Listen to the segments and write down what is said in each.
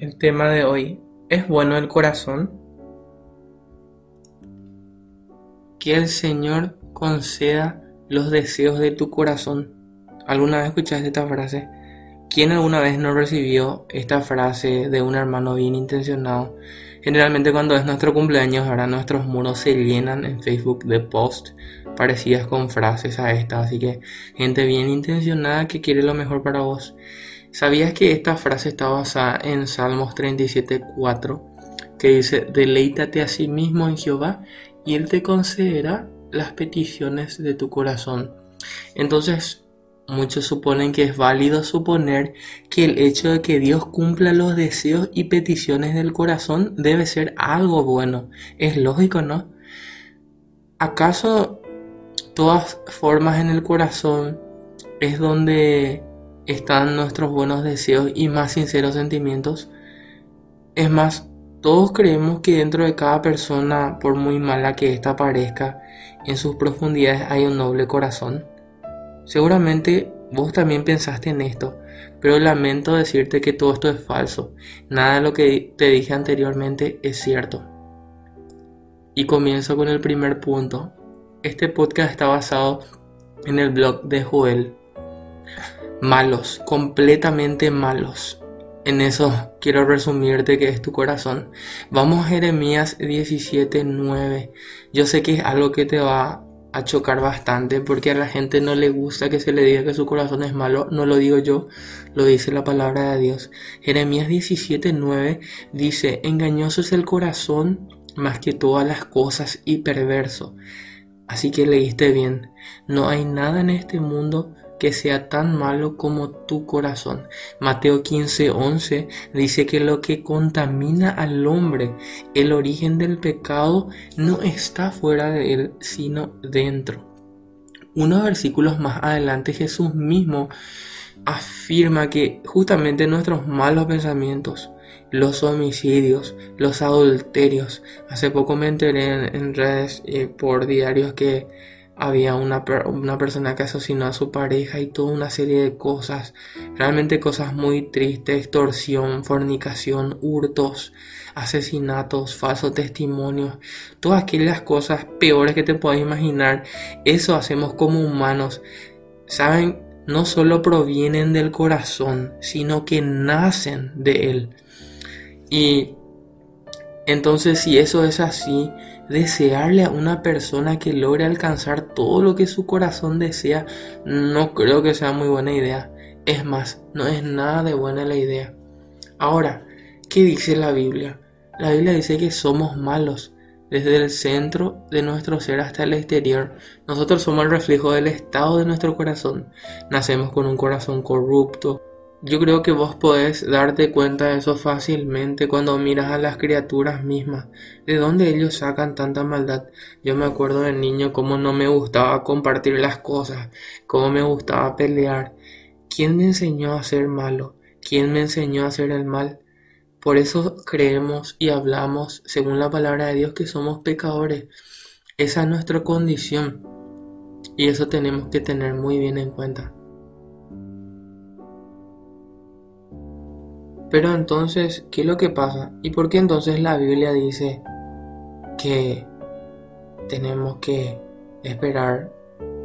El tema de hoy, ¿es bueno el corazón? Que el Señor conceda los deseos de tu corazón. ¿Alguna vez escuchaste esta frase? ¿Quién alguna vez no recibió esta frase de un hermano bien intencionado? Generalmente cuando es nuestro cumpleaños, ahora nuestros muros se llenan en Facebook de posts parecidas con frases a esta, así que gente bien intencionada que quiere lo mejor para vos. ¿Sabías que esta frase está basada en Salmos 37.4 que dice, deleítate a sí mismo en Jehová y Él te concederá las peticiones de tu corazón? Entonces, muchos suponen que es válido suponer que el hecho de que Dios cumpla los deseos y peticiones del corazón debe ser algo bueno. Es lógico, ¿no? ¿Acaso todas formas en el corazón es donde están nuestros buenos deseos y más sinceros sentimientos. Es más, todos creemos que dentro de cada persona, por muy mala que ésta parezca, en sus profundidades hay un noble corazón. Seguramente vos también pensaste en esto, pero lamento decirte que todo esto es falso. Nada de lo que te dije anteriormente es cierto. Y comienzo con el primer punto. Este podcast está basado en el blog de Joel malos, completamente malos. En eso quiero resumirte que es tu corazón. Vamos a Jeremías 17:9. Yo sé que es algo que te va a chocar bastante porque a la gente no le gusta que se le diga que su corazón es malo. No lo digo yo, lo dice la palabra de Dios. Jeremías 17:9 dice, engañoso es el corazón más que todas las cosas y perverso. Así que leíste bien, no hay nada en este mundo que sea tan malo como tu corazón. Mateo 15:11 dice que lo que contamina al hombre, el origen del pecado, no está fuera de él, sino dentro. Unos versículos más adelante Jesús mismo afirma que justamente nuestros malos pensamientos, los homicidios, los adulterios, hace poco me enteré en, redes eh, por diarios que había una, una, persona que asesinó a su pareja y toda una serie de cosas, realmente cosas muy tristes, extorsión, fornicación, hurtos, asesinatos, falsos testimonios, todas aquellas cosas peores que te puedes imaginar, eso hacemos como humanos. Saben, no solo provienen del corazón, sino que nacen de él. Y entonces si eso es así, desearle a una persona que logre alcanzar todo lo que su corazón desea, no creo que sea muy buena idea. Es más, no es nada de buena la idea. Ahora, ¿qué dice la Biblia? La Biblia dice que somos malos, desde el centro de nuestro ser hasta el exterior. Nosotros somos el reflejo del estado de nuestro corazón. Nacemos con un corazón corrupto, yo creo que vos podés darte cuenta de eso fácilmente cuando miras a las criaturas mismas, de dónde ellos sacan tanta maldad. Yo me acuerdo de niño cómo no me gustaba compartir las cosas, cómo me gustaba pelear. ¿Quién me enseñó a ser malo? ¿Quién me enseñó a hacer el mal? Por eso creemos y hablamos, según la palabra de Dios, que somos pecadores. Esa es nuestra condición y eso tenemos que tener muy bien en cuenta. Pero entonces, ¿qué es lo que pasa? ¿Y por qué entonces la Biblia dice que tenemos que esperar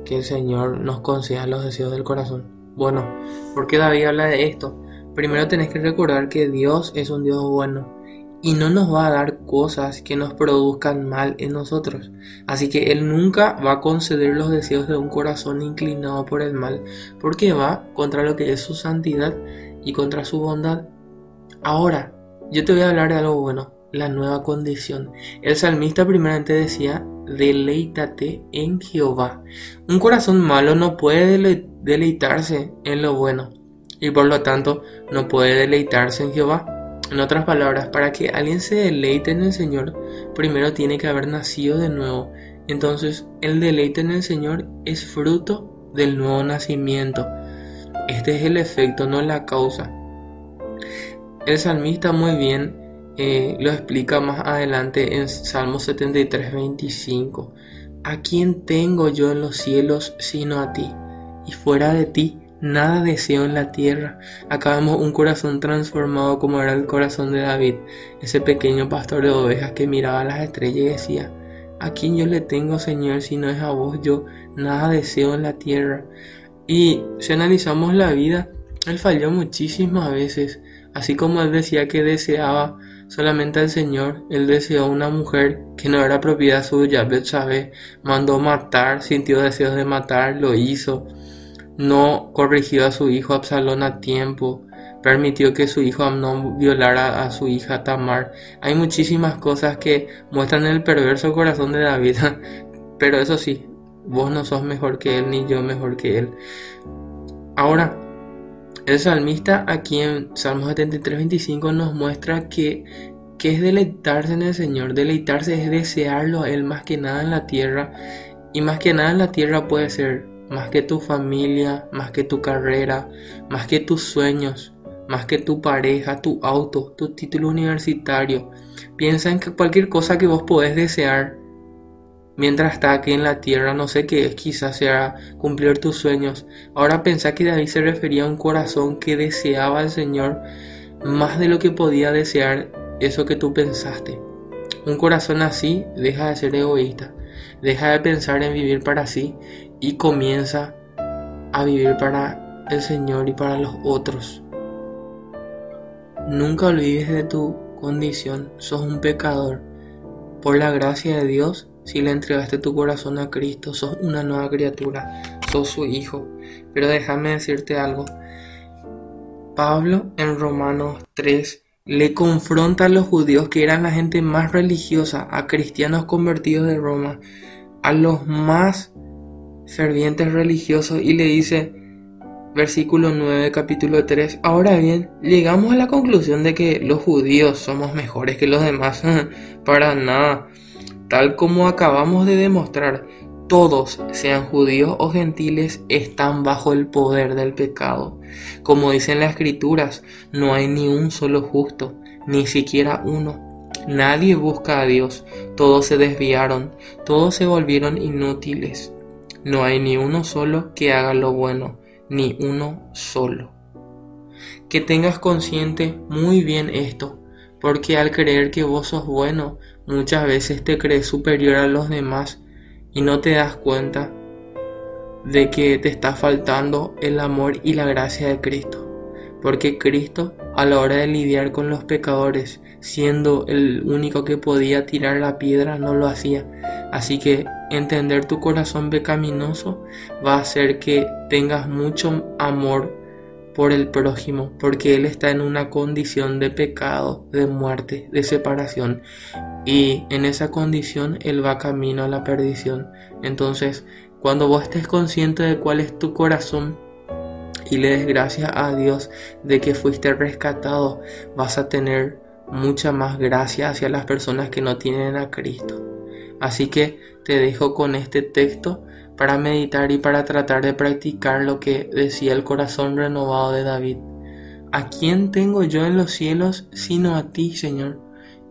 que el Señor nos conceda los deseos del corazón? Bueno, porque David habla de esto? Primero tenés que recordar que Dios es un Dios bueno y no nos va a dar cosas que nos produzcan mal en nosotros. Así que Él nunca va a conceder los deseos de un corazón inclinado por el mal, porque va contra lo que es su santidad y contra su bondad. Ahora, yo te voy a hablar de algo bueno, la nueva condición. El salmista primeramente decía, deleítate en Jehová. Un corazón malo no puede deleitarse en lo bueno y por lo tanto no puede deleitarse en Jehová. En otras palabras, para que alguien se deleite en el Señor, primero tiene que haber nacido de nuevo. Entonces, el deleite en el Señor es fruto del nuevo nacimiento. Este es el efecto, no la causa. El salmista muy bien eh, lo explica más adelante en Salmo 73, 25. ¿A quién tengo yo en los cielos sino a ti? Y fuera de ti nada deseo en la tierra. Acá vemos un corazón transformado como era el corazón de David, ese pequeño pastor de ovejas que miraba las estrellas y decía, ¿a quién yo le tengo, Señor, si no es a vos? Yo nada deseo en la tierra. Y si analizamos la vida, él falló muchísimas veces, así como él decía que deseaba solamente al Señor, él deseó una mujer que no era propiedad suya, Betsabé, mandó matar, sintió deseos de matar, lo hizo, no corrigió a su hijo Absalón a tiempo, permitió que su hijo Amnón violara a su hija Tamar. Hay muchísimas cosas que muestran el perverso corazón de David, pero eso sí, vos no sos mejor que él ni yo mejor que él. Ahora, el salmista aquí en Salmos 73, 25 nos muestra que, que es deleitarse en el Señor. Deleitarse es desearlo a Él más que nada en la tierra. Y más que nada en la tierra puede ser más que tu familia, más que tu carrera, más que tus sueños, más que tu pareja, tu auto, tu título universitario. Piensa en que cualquier cosa que vos podés desear mientras está aquí en la tierra, no sé qué es, quizás sea cumplir tus sueños. Ahora pensá que David se refería a un corazón que deseaba al Señor más de lo que podía desear eso que tú pensaste. Un corazón así deja de ser egoísta, deja de pensar en vivir para sí y comienza a vivir para el Señor y para los otros. Nunca olvides de tu condición, sos un pecador. Por la gracia de Dios, si le entregaste tu corazón a Cristo, sos una nueva criatura, sos su hijo. Pero déjame decirte algo. Pablo en Romanos 3 le confronta a los judíos que eran la gente más religiosa, a cristianos convertidos de Roma, a los más fervientes religiosos y le dice, versículo 9, capítulo 3, ahora bien, llegamos a la conclusión de que los judíos somos mejores que los demás. Para nada. Tal como acabamos de demostrar, todos, sean judíos o gentiles, están bajo el poder del pecado. Como dicen las escrituras, no hay ni un solo justo, ni siquiera uno. Nadie busca a Dios, todos se desviaron, todos se volvieron inútiles. No hay ni uno solo que haga lo bueno, ni uno solo. Que tengas consciente muy bien esto, porque al creer que vos sos bueno, muchas veces te crees superior a los demás y no te das cuenta de que te está faltando el amor y la gracia de Cristo. Porque Cristo, a la hora de lidiar con los pecadores, siendo el único que podía tirar la piedra, no lo hacía. Así que entender tu corazón pecaminoso va a hacer que tengas mucho amor por el prójimo, porque Él está en una condición de pecado, de muerte, de separación. Y en esa condición Él va camino a la perdición. Entonces, cuando vos estés consciente de cuál es tu corazón y le des gracias a Dios de que fuiste rescatado, vas a tener mucha más gracia hacia las personas que no tienen a Cristo. Así que te dejo con este texto para meditar y para tratar de practicar lo que decía el corazón renovado de David. ¿A quién tengo yo en los cielos sino a ti, Señor?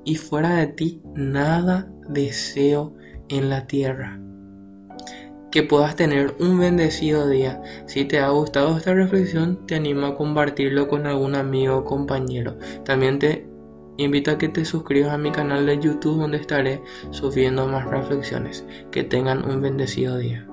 Y fuera de ti nada deseo en la tierra. Que puedas tener un bendecido día. Si te ha gustado esta reflexión, te animo a compartirlo con algún amigo o compañero. También te invito a que te suscribas a mi canal de YouTube donde estaré subiendo más reflexiones. Que tengan un bendecido día.